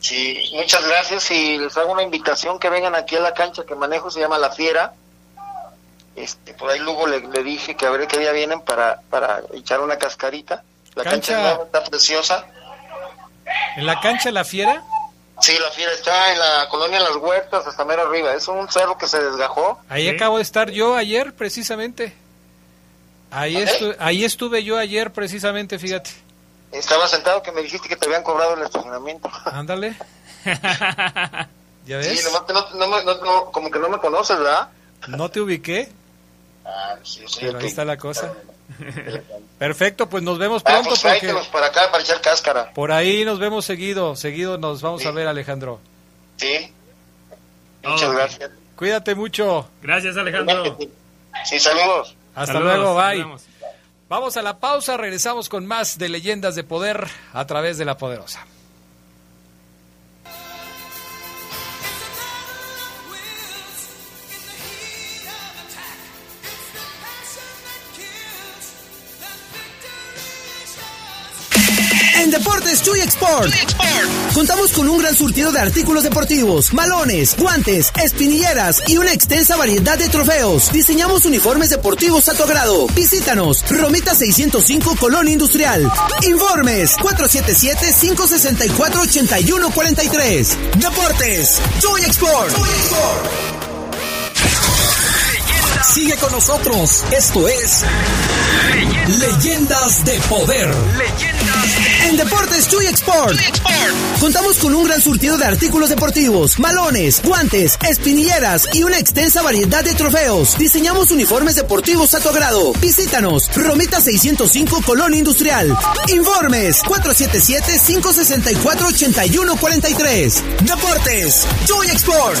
Sí, muchas gracias y les hago una invitación que vengan aquí a la cancha que manejo, se llama La Fiera. Este, por ahí luego le, le dije que a ver qué día vienen para, para echar una cascarita. La cancha, nueva, está preciosa. ¿En la cancha La Fiera? Sí, La Fiera está en la colonia Las Huertas, hasta mero arriba. Es un cerro que se desgajó. Ahí acabo de estar yo ayer, precisamente. Ahí, estu- ahí estuve yo ayer, precisamente, fíjate. Estaba sentado que me dijiste que te habían cobrado el estacionamiento. *laughs* Ándale. *laughs* ¿Ya Sí, ves? nomás que no, no- no- como que no me conoces, ¿verdad? No te ubiqué, Ah, sí, sí, pero ahí está la cosa. *laughs* Perfecto, pues nos vemos Ah, pronto pues porque para acá para echar cáscara. por ahí nos vemos seguido, seguido nos vamos a ver Alejandro. Sí. Muchas gracias. Cuídate mucho. Gracias, Alejandro. Sí, saludos. Hasta Saludos, luego, bye. Vamos a la pausa, regresamos con más de Leyendas de Poder a través de La Poderosa. En Deportes Chuy Export. Contamos con un gran surtido de artículos deportivos, balones, guantes, espinilleras y una extensa variedad de trofeos. Diseñamos uniformes deportivos a tu agrado. Visítanos, Romita 605 Colón Industrial. Informes 477-564-8143. Deportes Chuy Export. Sigue con nosotros. Esto es Leyendas de Poder. En Deportes Chuy Export. Contamos con un gran surtido de artículos deportivos, balones, guantes, espinilleras y una extensa variedad de trofeos. Diseñamos uniformes deportivos a tu agrado. Visítanos, Romita 605 Colón Industrial. Informes 477-564-8143. Deportes Chuy Export.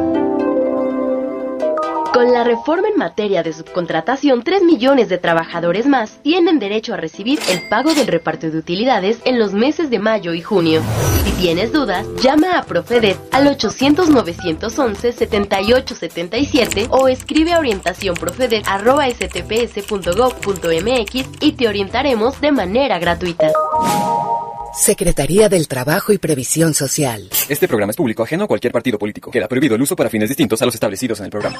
Con la reforma en materia de subcontratación, 3 millones de trabajadores más tienen derecho a recibir el pago del reparto de utilidades en los meses de mayo y junio. Si tienes dudas, llama a Profedet al 800-911-7877 o escribe a orientacionprofedet.stps.gov.mx y te orientaremos de manera gratuita. Secretaría del Trabajo y Previsión Social. Este programa es público ajeno a cualquier partido político. Queda prohibido el uso para fines distintos a los establecidos en el programa.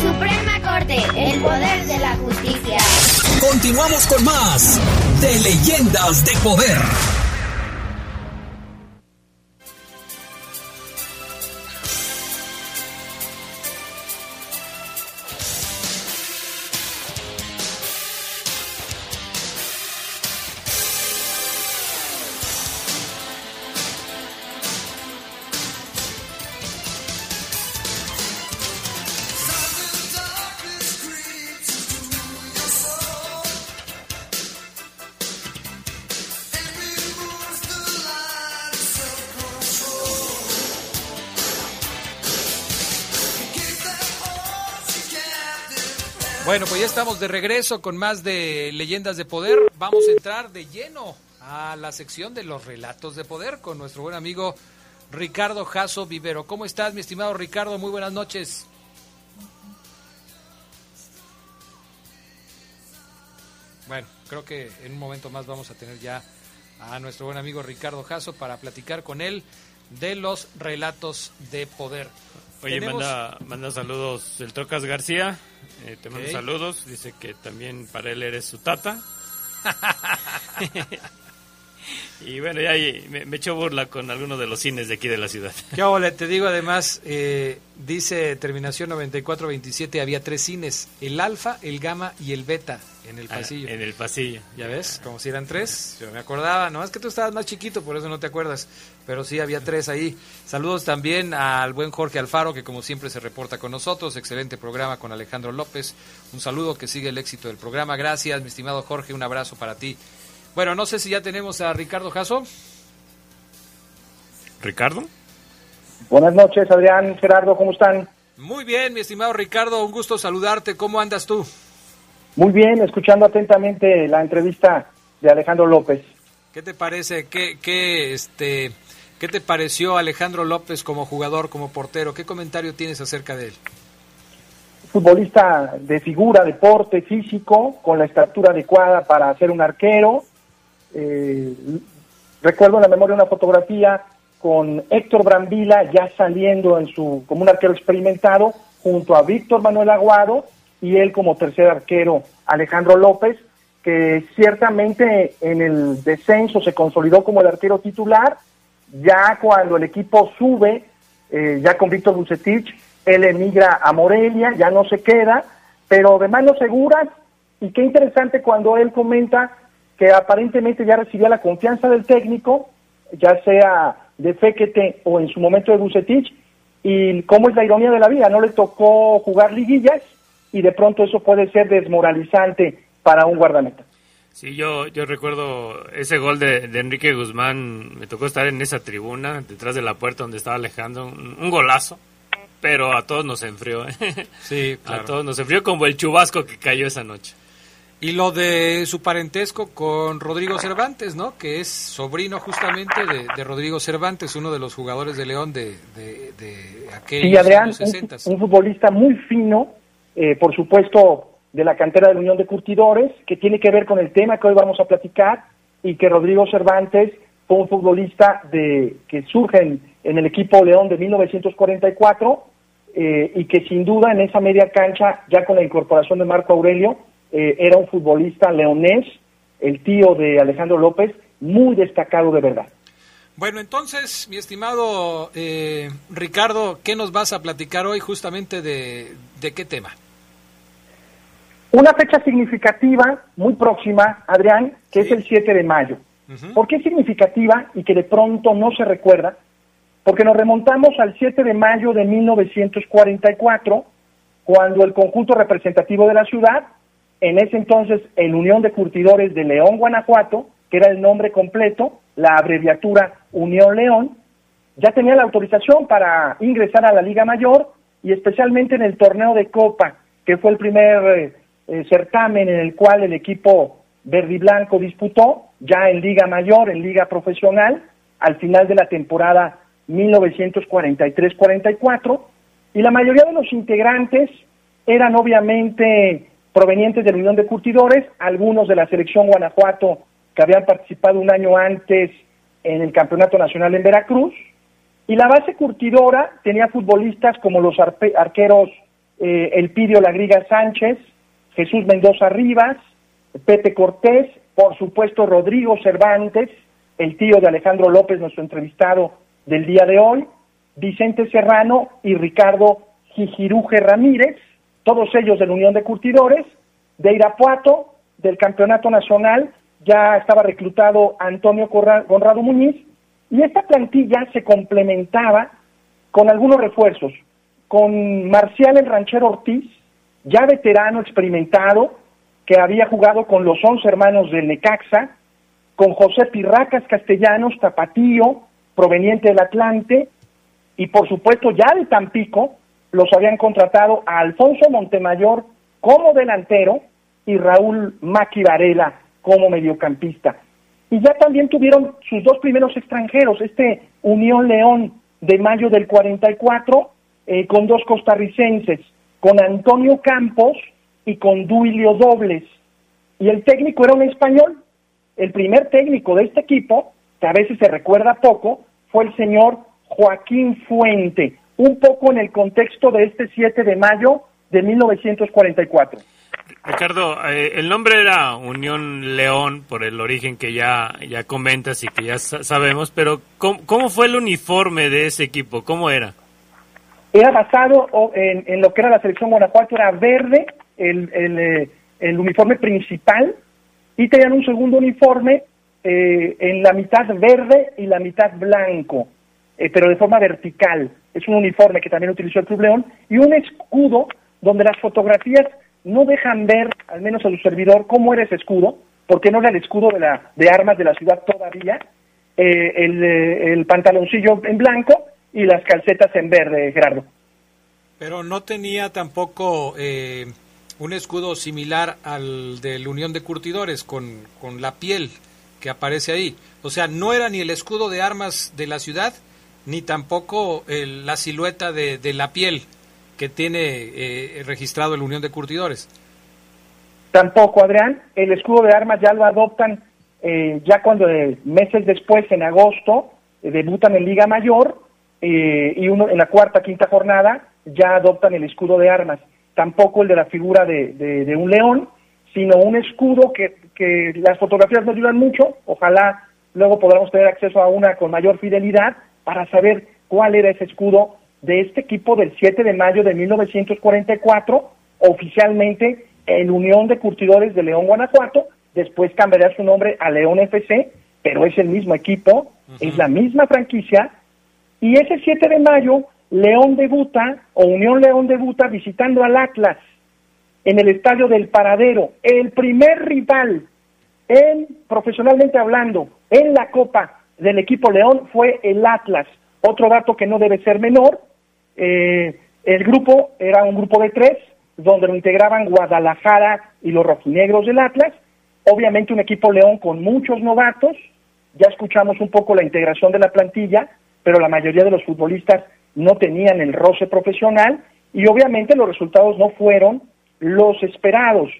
Suprema Corte, el poder de la justicia. Continuamos con más de Leyendas de Poder. Bueno, pues ya estamos de regreso con más de Leyendas de Poder. Vamos a entrar de lleno a la sección de los relatos de poder con nuestro buen amigo Ricardo Jasso Vivero. ¿Cómo estás, mi estimado Ricardo? Muy buenas noches. Bueno, creo que en un momento más vamos a tener ya a nuestro buen amigo Ricardo Jasso para platicar con él de los relatos de poder. Oye, Tenemos- manda, manda saludos el Trocas García. Eh, te manda Ok. saludos. Dice que también para él eres su tata. *laughs* *laughs* y bueno, ya me, me echó burla con algunos de los cines de aquí de la ciudad. *laughs* ¿Qué? Te digo además, eh, dice terminación 9427, había tres cines, el alfa, el gamma y el beta en el Ah, pasillo. en el pasillo. ¿Ya ves? Como si eran tres. Yo me acordaba, no es que tú estabas más chiquito, por eso no te acuerdas. Pero sí, había tres ahí. Saludos también al buen Jorge Alfaro, que como siempre se reporta con nosotros. Excelente programa con Alejandro López. Un saludo, que sigue el éxito del programa. Gracias, mi estimado Jorge, un abrazo para ti. Bueno, no sé si ya tenemos a Ricardo Jasso. ¿Ricardo? Buenas noches, Adrián, Gerardo, ¿cómo están? Muy bien, mi estimado Ricardo, un gusto saludarte. ¿Cómo andas tú? Muy bien, escuchando atentamente la entrevista de Alejandro López. ¿Qué te parece? ¿Qué, qué, este, ¿Qué te pareció Alejandro López como jugador, como portero? ¿Qué comentario tienes acerca de él? Futbolista de figura, deporte, físico, con la estatura adecuada para ser un arquero. Eh, recuerdo en la memoria una fotografía con Héctor Brambila ya saliendo en su como un arquero experimentado junto a Víctor Manuel Aguado y él como tercer arquero Alejandro López que ciertamente en el descenso se consolidó como el arquero titular. Ya cuando el equipo sube eh, ya con Víctor Bucetich él emigra a Morelia ya no se queda pero de manos seguras y qué interesante cuando él comenta que aparentemente ya recibía la confianza del técnico ya sea de Fequete o en su momento de Bucetich, y cómo es la ironía de la vida, no le tocó jugar liguillas y de pronto eso puede ser desmoralizante para un guardameta. Sí, yo, yo recuerdo ese gol de, de Enrique Guzmán, me tocó estar en esa tribuna, detrás de la puerta donde estaba Alejandro, un, un golazo, pero a todos nos enfrió. ¿eh? Sí, *laughs* claro. A todos nos enfrió como el chubasco que cayó esa noche. Y lo de su parentesco con Rodrigo Cervantes, ¿no? Que es sobrino justamente de, de Rodrigo Cervantes, uno de los jugadores de León de, de, de aquellos Sí, Adrián, años un, 60. un futbolista muy fino, eh, por supuesto, de la cantera de la Unión de Curtidores, que tiene que ver con el tema que hoy vamos a platicar, y que Rodrigo Cervantes fue un futbolista de que surge en, en el equipo León de 1944, eh, y que sin duda en esa media cancha, ya con la incorporación de Marco Aurelio, eh, era un futbolista leonés, el tío de Alejandro López, muy destacado de verdad. Bueno, entonces, mi estimado eh, Ricardo, ¿qué nos vas a platicar hoy justamente de, de qué tema? Una fecha significativa, muy próxima, Adrián, que es el 7 de mayo. ¿Por qué es significativa y que de pronto no se recuerda? Porque nos remontamos al 7 de mayo de 1944, cuando el conjunto representativo de la ciudad, en ese entonces el Unión de Curtidores de León, Guanajuato, que era el nombre completo, la abreviatura Unión León, ya tenía la autorización para ingresar a la Liga Mayor y especialmente en el torneo de Copa, que fue el primer eh, eh, certamen en el cual el equipo verde y blanco disputó, ya en Liga Mayor, en Liga Profesional, al final de la temporada 1943-44, y la mayoría de los integrantes eran obviamente provenientes de la Unión de Curtidores, algunos de la selección Guanajuato que habían participado un año antes en el Campeonato Nacional en Veracruz, y la base curtidora tenía futbolistas como los arqueros eh, Elpidio Lagriga Sánchez, Jesús Mendoza Rivas, Pepe Cortés, por supuesto Rodrigo Cervantes, el tío de Alejandro López, nuestro entrevistado del día de hoy, Vicente Serrano y Ricardo Jijiruje Ramírez, todos ellos de la Unión de Curtidores, de Irapuato, del Campeonato Nacional, ya estaba reclutado Antonio Conrado Muñiz, y esta plantilla se complementaba con algunos refuerzos, con Marcial el Ranchero Ortiz, ya veterano, experimentado, que había jugado con los once hermanos del Necaxa, con José Pirracas Castellanos, tapatío, proveniente del Atlante, y por supuesto ya de Tampico, los habían contratado a Alfonso Montemayor como delantero y Raúl Maqui Varela como mediocampista. Y ya también tuvieron sus dos primeros extranjeros, este Unión León de mayo del 44, eh, con dos costarricenses, con Antonio Campos y con Duilio Dobles. Y el técnico era un español. El primer técnico de este equipo, que a veces se recuerda poco, fue el señor Joaquín Fuente, un poco en el contexto de este 7 de mayo de 1944. Ricardo, eh, el nombre era Unión León por el origen que ya, ya comentas y que ya sabemos, pero ¿cómo, fue el uniforme de ese equipo? ¿Cómo era? Era basado en, en lo que era la selección Guanajuato, era verde, el, el, eh, el uniforme principal, y tenían un segundo uniforme eh, en la mitad verde y la mitad blanco, eh, pero de forma vertical. Es un uniforme que también utilizó el Club y un escudo donde las fotografías no dejan ver, al menos a su servidor, cómo era ese escudo, porque no era el escudo de, la, de armas de la ciudad todavía, eh, el, el pantaloncillo en blanco y las calcetas en verde, Gerardo. Pero no tenía tampoco eh, un escudo similar al del Unión de Curtidores con, con la piel que aparece ahí. O sea, no era ni el escudo de armas de la ciudad, ni tampoco la silueta de, de, la piel que tiene eh, registrado el Unión de Curtidores. Tampoco, Adrián. El escudo de armas ya lo adoptan eh, ya cuando eh, meses después, en agosto, debutan en Liga Mayor y uno en la cuarta, quinta jornada ya adoptan el escudo de armas tampoco el de la figura de, de, un león, sino un escudo que, que las fotografías nos ayudan mucho, ojalá luego podamos tener acceso a una con mayor fidelidad para saber cuál era ese escudo de este equipo del 7 de mayo de 1944, oficialmente en Unión de Curtidores de León, Guanajuato, después cambiará su nombre a León FC, pero es el mismo equipo, es la misma franquicia, y ese 7 de mayo León debuta, o Unión León debuta visitando al Atlas en el estadio del Paradero. El primer rival, en, profesionalmente hablando, en la Copa del equipo León fue el Atlas. Otro dato que no debe ser menor, eh, el grupo era un grupo de tres, donde lo integraban Guadalajara y los rojinegros del Atlas. Obviamente un equipo León con muchos novatos, ya escuchamos un poco la integración de la plantilla, pero la mayoría de los futbolistas no tenían el roce profesional y obviamente los resultados no fueron los esperados.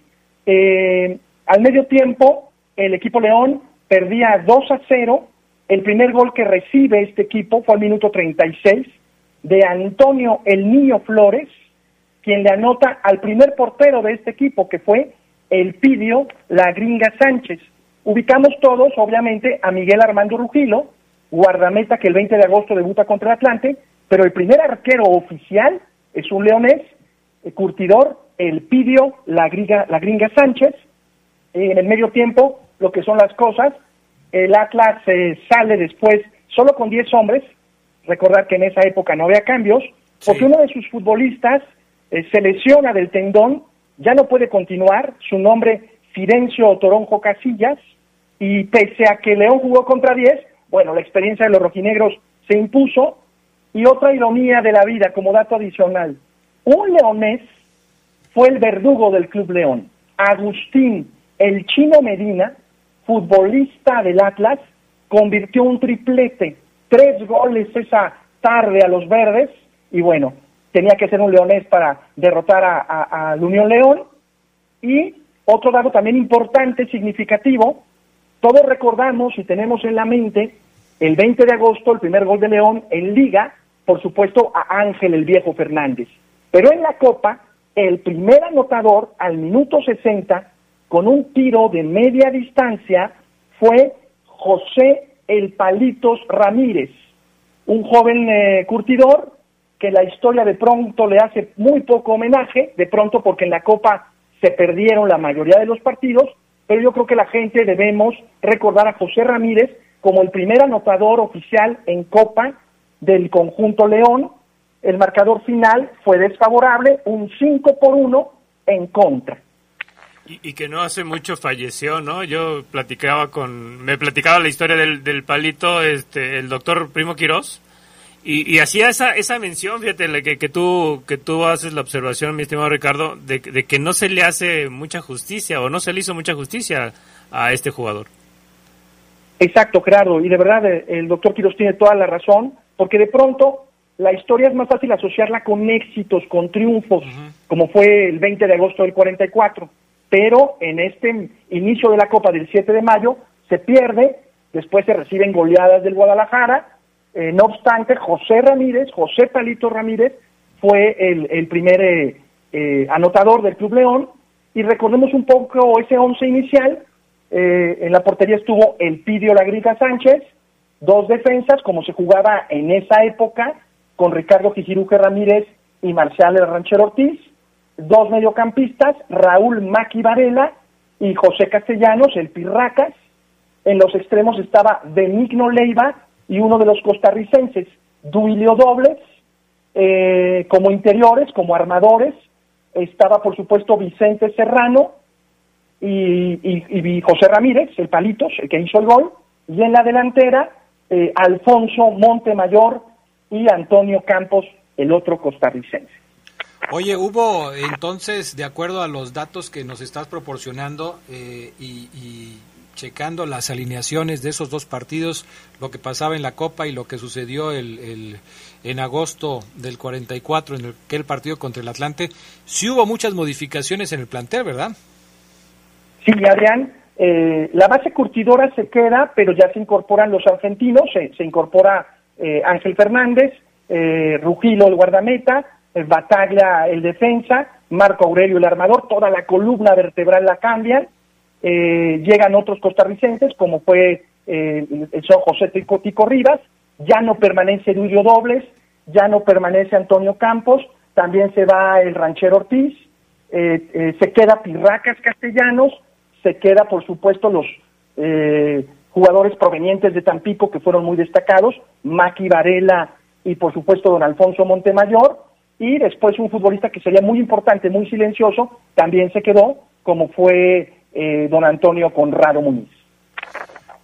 Eh, al medio tiempo, el equipo León perdía 2 a 0. El primer gol que recibe este equipo fue al minuto 36 de Antonio El Niño Flores, quien le anota al primer portero de este equipo, que fue el Pidio La Gringa Sánchez. Ubicamos todos, obviamente, a Miguel Armando Rugilo, guardameta que el 20 de agosto debuta contra el Atlante, pero el primer arquero oficial es un leonés, el curtidor, el Pidio, la gringa, la gringa Sánchez. En el medio tiempo, lo que son las cosas, el Atlas eh, sale después solo con 10 hombres, recordar que en esa época no había cambios, porque uno de sus futbolistas eh, se lesiona del tendón, ya no puede continuar, su nombre Firencio Toronjo Casillas, y pese a que León jugó contra 10, bueno, la experiencia de los rojinegros se impuso, y otra ironía de la vida como dato adicional, un leonés fue el verdugo del Club León. Agustín, el chino Medina, futbolista del Atlas, convirtió un triplete, tres goles esa tarde a los verdes, y bueno, tenía que ser un leonés para derrotar a, la Unión León. Y otro dato también importante, significativo, todos recordamos y tenemos en la mente el 20 de agosto, el primer gol de León en Liga, por supuesto, a Ángel el Viejo Fernández. Pero en la Copa, el primer anotador al minuto 60, con un tiro de media distancia, fue José El Palitos Ramírez, un joven eh, curtidor que la historia de pronto le hace muy poco homenaje, de pronto porque en la Copa se perdieron la mayoría de los partidos, pero yo creo que la gente debemos recordar a José Ramírez como el primer anotador oficial en Copa del conjunto León. El marcador final fue desfavorable, un 5 por 1 en contra. Y, que no hace mucho falleció, ¿no? Yo platicaba con, me platicaba la historia del, del palito, este, el doctor Primo Quirós, y, hacía esa, esa mención, fíjate, que, que, tú, que tú haces la observación, mi estimado Ricardo, de, de que no se le hace mucha justicia o no se le hizo mucha justicia a este jugador. Exacto, Gerardo, y de verdad eh, el doctor Quirós tiene toda la razón porque de pronto la historia es más fácil asociarla con éxitos, con triunfos, como fue el 20 de agosto del 44, pero en este inicio de la Copa del 7 de mayo se pierde, después se reciben goleadas del Guadalajara, Eh, no obstante, José Ramírez, José Palito Ramírez, fue el, el primer eh, eh, anotador del Club León. Y recordemos un poco ese once inicial. Eh, en la portería estuvo el Pidio Lagrica Sánchez, dos defensas, como se jugaba en esa época, con Ricardo Gijiruje Ramírez y Marcial El Ranchero Ortiz, dos mediocampistas, Raúl Maqui Varela y José Castellanos, el Pirracas. En los extremos estaba Benigno Leiva y uno de los costarricenses, Duilio Dobles. Eh, como interiores, como armadores, estaba por supuesto Vicente Serrano y José Ramírez, el Palitos, el que hizo el gol. Y en la delantera, eh, Alfonso Montemayor y Antonio Campos, el otro costarricense. Oye, hubo entonces, de acuerdo a los datos que nos estás proporcionando eh, y, checando las alineaciones de esos dos partidos, lo que pasaba en la Copa y lo que sucedió el, el- en agosto del 44 en el, aquel partido contra el Atlante, sí hubo muchas modificaciones en el plantel, ¿verdad? Sí, Adrián, eh, la base curtidora se queda, pero ya se incorporan los argentinos, se, se incorpora eh, Ángel Fernández, eh, Rugilo el guardameta, Bataglia el defensa, Marco Aurelio el armador, toda la columna vertebral la cambian, eh, llegan otros costarricenses como fue eh, el señor José Tico, Rivas, ya no permanece Duilio Dobles, ya no permanece Antonio Campos, también se va el ranchero Ortiz, eh, se queda Pirracas Castellanos, se queda por supuesto los jugadores provenientes de Tampico que fueron muy destacados, Maki Varela y por supuesto don Alfonso Montemayor, y después un futbolista que sería muy importante, muy silencioso, también se quedó, como fue eh, don Antonio Conrado Muniz.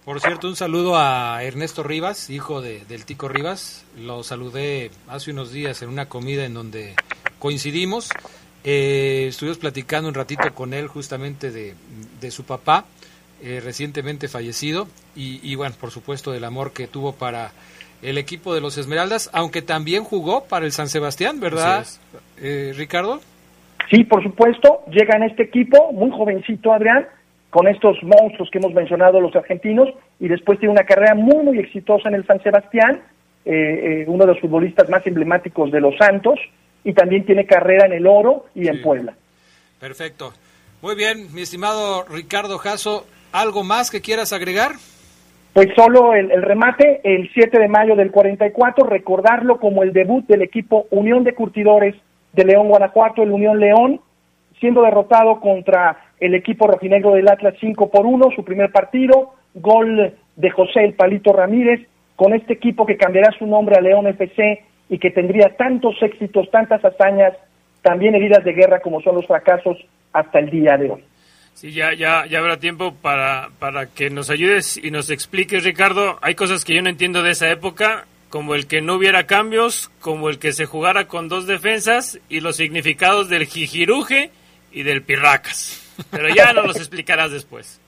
Por cierto, un saludo a Ernesto Rivas, hijo de, del Tico Rivas. Lo saludé hace unos días en una comida en donde coincidimos. Eh, estuvimos platicando un ratito con él justamente de, de su papá, eh, recientemente fallecido, y, y bueno, por supuesto del amor que tuvo para el equipo de los Esmeraldas, aunque también jugó para el San Sebastián, ¿verdad, eh, Ricardo? Sí, por supuesto, llega en este equipo, muy jovencito Adrián, con estos monstruos que hemos mencionado los argentinos, y después tiene una carrera muy, muy exitosa en el San Sebastián, eh, eh, uno de los futbolistas más emblemáticos de los Santos, y también tiene carrera en el Oro y en Puebla. Perfecto. Muy bien, mi estimado Ricardo Jasso, ¿algo más que quieras agregar? Pues solo el, el remate, el 7 de mayo del 44, recordarlo como el debut del equipo Unión de Curtidores de León, Guanajuato, el Unión León, siendo derrotado contra el equipo rojinegro del Atlas 5 por 1, su primer partido, gol de José El Palito Ramírez, con este equipo que cambiará su nombre a León FC y que tendría tantos éxitos, tantas hazañas, también heridas de guerra como son los fracasos hasta el día de hoy. Sí, ya, ya, ya habrá tiempo para, para que nos ayudes y nos expliques, Ricardo. Hay cosas que yo no entiendo de esa época, como el que no hubiera cambios, como el que se jugara con dos defensas y los significados del jijiruje y del pirracas. Pero ya nos los explicarás después.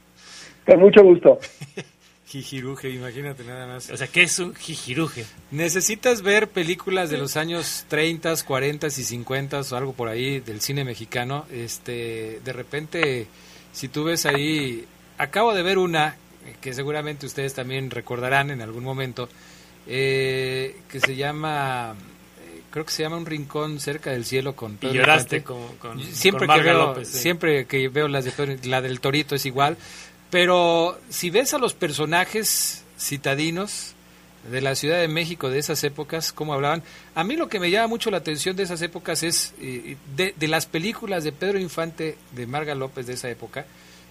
Con mucho gusto. *laughs* Jijiruje, imagínate nada más. O sea, ¿qué es un jijiruje? Necesitas ver películas de los años 30, 40 y 50 o algo por ahí del cine mexicano. Este, de repente, si tú ves ahí, acabo de ver una que seguramente ustedes también recordarán en algún momento, eh, que se llama, eh, creo que se llama Un rincón cerca del cielo con Y Pedro lloraste Infante. con, con, siempre con que veo, López, sí. siempre que veo las de Pedro- la del Torito es igual, pero si ves a los personajes citadinos de la Ciudad de México de esas épocas, cómo hablaban, a mí lo que me llama mucho la atención de esas épocas es eh, de, las películas de Pedro Infante, de Marga López de esa época,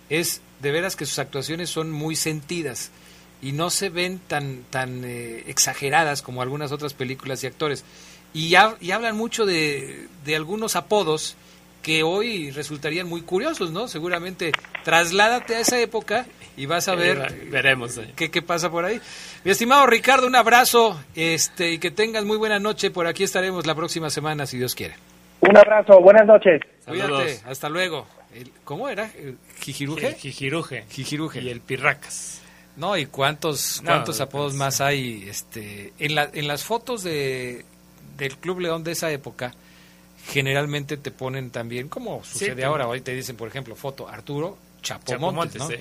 es de veras que sus actuaciones son muy sentidas y no se ven tan tan eh, exageradas como algunas otras películas y actores y, y hablan mucho de, de algunos apodos que hoy resultarían muy curiosos, ¿no? Seguramente trasládate a esa época y vas a ver Eh, veremos, eh. qué, qué pasa por ahí. Mi estimado Ricardo, un abrazo este y que tengas muy buena noche. Por aquí estaremos la próxima semana, si Dios quiere. Un abrazo, buenas noches. Cuídate, hasta luego. El- ¿Cómo era? ¿El ¿Jijiruje? El jijiruje. Jijiruje. Y el pirracas. No, y cuántos No, cuántos no, apodos más hay este en la, en las fotos de del Club León de esa época generalmente te ponen también como sucede Sí, ahora, hoy te dicen por ejemplo foto Arturo Chapomontes, Chapomontes, ¿no? sí.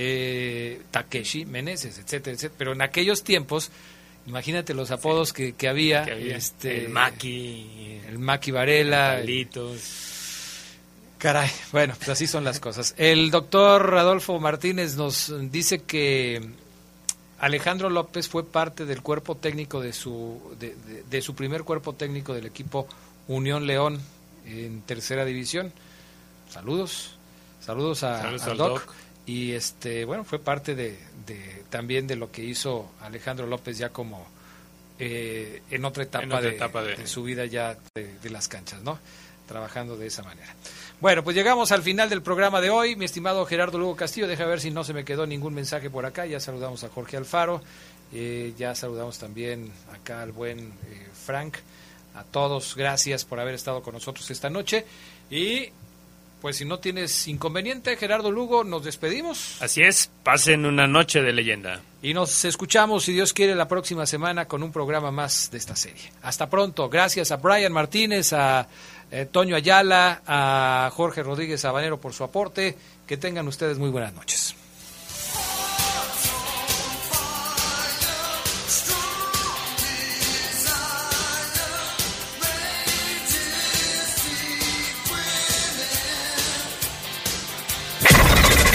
Eh, Takeshi Meneses, etcétera, etcétera, pero en aquellos tiempos Imagínate los apodos que, que había. Que había. Este, el Maki. El Maki Varela. Carlitos. Caray, bueno, pues así son las cosas. El doctor Adolfo Martínez nos dice que Alejandro López fue parte del cuerpo técnico de su, de, de- de su primer cuerpo técnico del equipo Unión León en tercera división. Saludos, saludos a, Saludos al al Doc. Doc. Y este, bueno, fue parte de, de- también de lo que hizo Alejandro López ya como eh, en otra etapa, En otra de, etapa de- de su vida ya de, de las canchas, ¿no? Trabajando de esa manera. Bueno, pues llegamos al final del programa de hoy. Mi estimado Gerardo Lugo Castillo, deja ver si no se me quedó ningún mensaje por acá. Ya saludamos a Jorge Alfaro, eh, ya saludamos también acá al buen eh, Frank. A todos, gracias por haber estado con nosotros esta noche. Y pues si no tienes inconveniente, Gerardo Lugo, nos despedimos. Así es, pasen una noche de leyenda. Y nos escuchamos, si Dios quiere, la próxima semana con un programa más de esta serie. Hasta pronto. Gracias a Brian Martínez, a eh, Toño Ayala, a Jorge Rodríguez Sabanero por su aporte. Que tengan ustedes muy buenas noches.